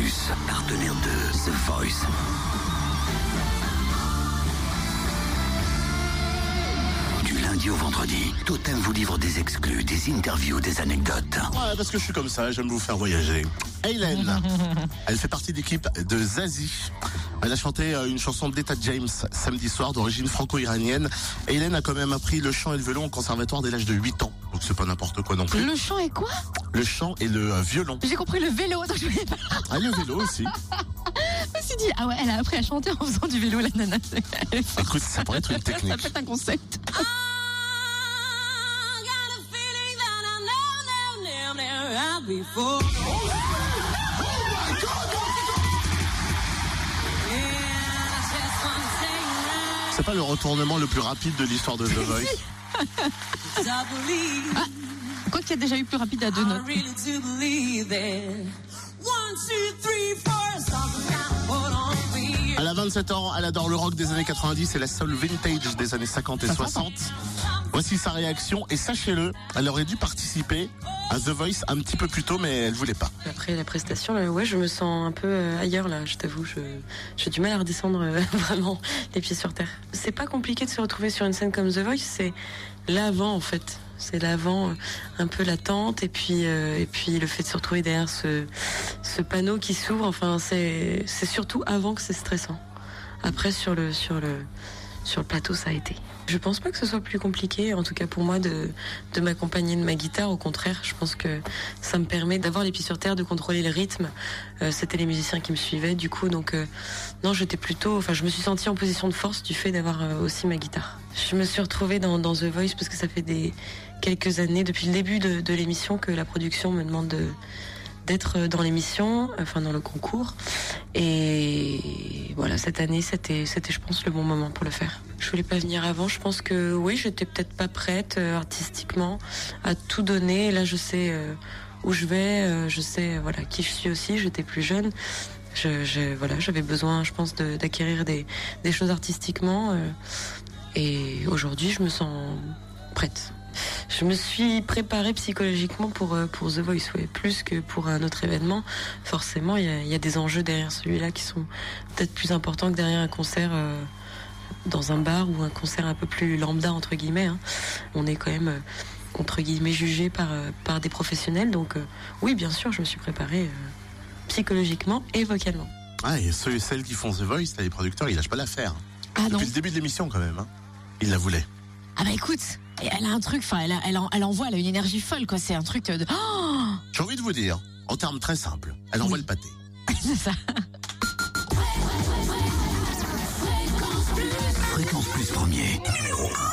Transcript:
Plus, partenaire de The Voice. Du lundi au vendredi, Totem vous livre des exclus, des interviews, des anecdotes. Ouais, parce que je suis comme ça, j'aime vous faire voyager. Hélène, elle fait partie de l'équipe de Zazie. Elle a chanté euh, une chanson d'Etta James samedi soir d'origine franco-iranienne. Hélène a quand même appris le chant et le violon au conservatoire dès l'âge de 8 ans. Donc c'est pas n'importe quoi non plus. Le chant est quoi? Le chant et le euh, violon. J'ai compris le vélo. Attends, je me Ah, le vélo aussi. suis dit, ah ouais, elle a appris à chanter en faisant du vélo, la nana. Elle est forte. Écoute, ça pourrait être une Ça technique. peut être un concept. C'est pas le retournement le plus rapide de l'histoire de The Voice? Quoi qu'il y a déjà eu plus rapide à deux notes. Elle a 27 ans, elle adore le rock des années 90 et la soul vintage des années 50 et 60. Voici sa réaction et sachez-le, elle aurait dû participer à The Voice un petit peu plus tôt mais elle voulait pas. Après la prestation, ouais, je me sens un peu euh, ailleurs là, je t'avoue. Je, j'ai du mal à redescendre euh, vraiment les pieds sur terre. C'est pas compliqué de se retrouver sur une scène comme The Voice, c'est l'avant en fait. C'est l'avant, euh, un peu l'attente et puis euh, et puis le fait de se retrouver derrière ce ce panneau qui s'ouvre. Enfin, c'est c'est surtout avant que c'est stressant. Après sur le sur le sur le plateau, ça a été. Je pense pas que ce soit plus compliqué, en tout cas pour moi, de, de m'accompagner de ma guitare. Au contraire, je pense que ça me permet d'avoir les pieds sur terre, de contrôler le rythme. Euh, C'était les musiciens qui me suivaient, du coup, donc euh, non, j'étais plutôt, enfin, je me suis sentie en position de force du fait d'avoir euh, aussi ma guitare. Je me suis retrouvée dans, The Voice parce que ça fait des quelques années, depuis le début de, l'émission, que la production me demande de d'être dans l'émission, enfin dans le concours. Et voilà, cette année, c'était, c'était, je pense, le bon moment pour le faire. Je voulais pas venir avant. Je pense que oui, j'étais peut-être pas prête euh, artistiquement à tout donner. Là, je sais euh, où je vais, euh, je sais voilà qui je suis aussi. J'étais plus jeune. Je, je- voilà, j'avais besoin, je pense, d'acquérir des, des choses artistiquement. et aujourd'hui, je me sens prête. Je me suis préparée psychologiquement pour, euh, pour The Voice, ouais, plus que pour un autre événement. Forcément, il y a, il y a des enjeux derrière celui-là qui sont peut-être plus importants que derrière un concert euh, dans un bar ou un concert un peu plus lambda, entre guillemets. hein. On est quand même, euh, entre guillemets, jugé par, par des professionnels. Donc, euh, oui, bien sûr, je me suis préparée psychologiquement et vocalement. Ah, et ceux et celles qui font The Voice, là, les producteurs, ils lâchent pas l'affaire. Ah non. Depuis le début de l'émission quand même. Hein. Ils la voulaient. Ah bah écoute, et elle a un truc, enfin, elle, a- elle, en- elle envoie, elle a une énergie folle, quoi. C'est un truc de. Oh J'ai envie de vous dire, en termes très simples, elle envoie Oui. le pâté. C'est ça. Fréquence Plus premier, numéro 1.